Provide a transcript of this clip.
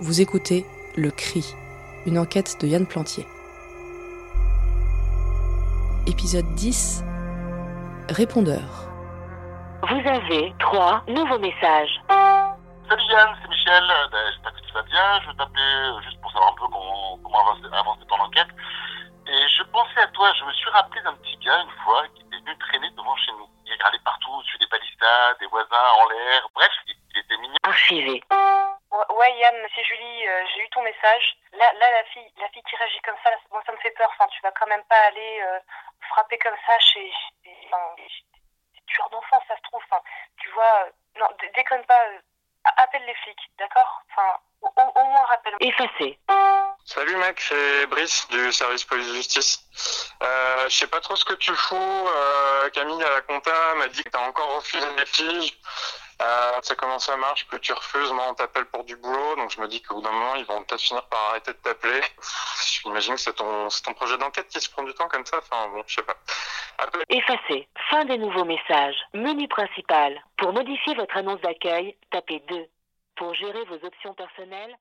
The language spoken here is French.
Vous écoutez Le Cri, une enquête de Yann Plantier. Épisode 10 Répondeur. Vous avez trois nouveaux messages. Salut Yann, c'est Michel. Euh, J'espère que tu vas bien. Je t'appelais juste pour savoir un peu comment, comment avancer, avancer ton enquête. Et je pensais à toi. Je me suis rappelé d'un petit gars une fois qui était venu traîner devant chez nous. Il regardait partout, sur des balistas, des voisins en l'air. Bref, il, il était mignon. Archivé. Ouais, Yann, c'est Julie, euh, j'ai eu ton message. Là, là, la fille, la fille qui réagit comme ça, là, moi, ça me fait peur. Enfin, tu vas quand même pas aller euh, frapper comme ça chez, chez, enfin, chez tueurs d'enfants, ça se trouve. Enfin, tu vois, euh, non, dé- déconne pas. euh, appelle les flics, d'accord? Enfin, au, moins rappelle. Effacé. Salut mec, c'est Brice du service police-justice. Euh, je sais pas trop ce que tu fous. Euh, Camille à la compta m'a dit que t'as encore refusé des filles. Euh, tu sais comment ça marche, que tu refuses, moi on t'appelle pour du boulot, donc je me dis qu'au bout d'un moment ils vont peut-être finir par arrêter de t'appeler. J'imagine que c'est ton, projet d'enquête qui se prend du temps comme ça, enfin bon, je sais pas. Effacé. Fin des nouveaux messages. Menu principal. Pour modifier votre annonce d'accueil, tapez 2. Pour gérer vos options personnelles,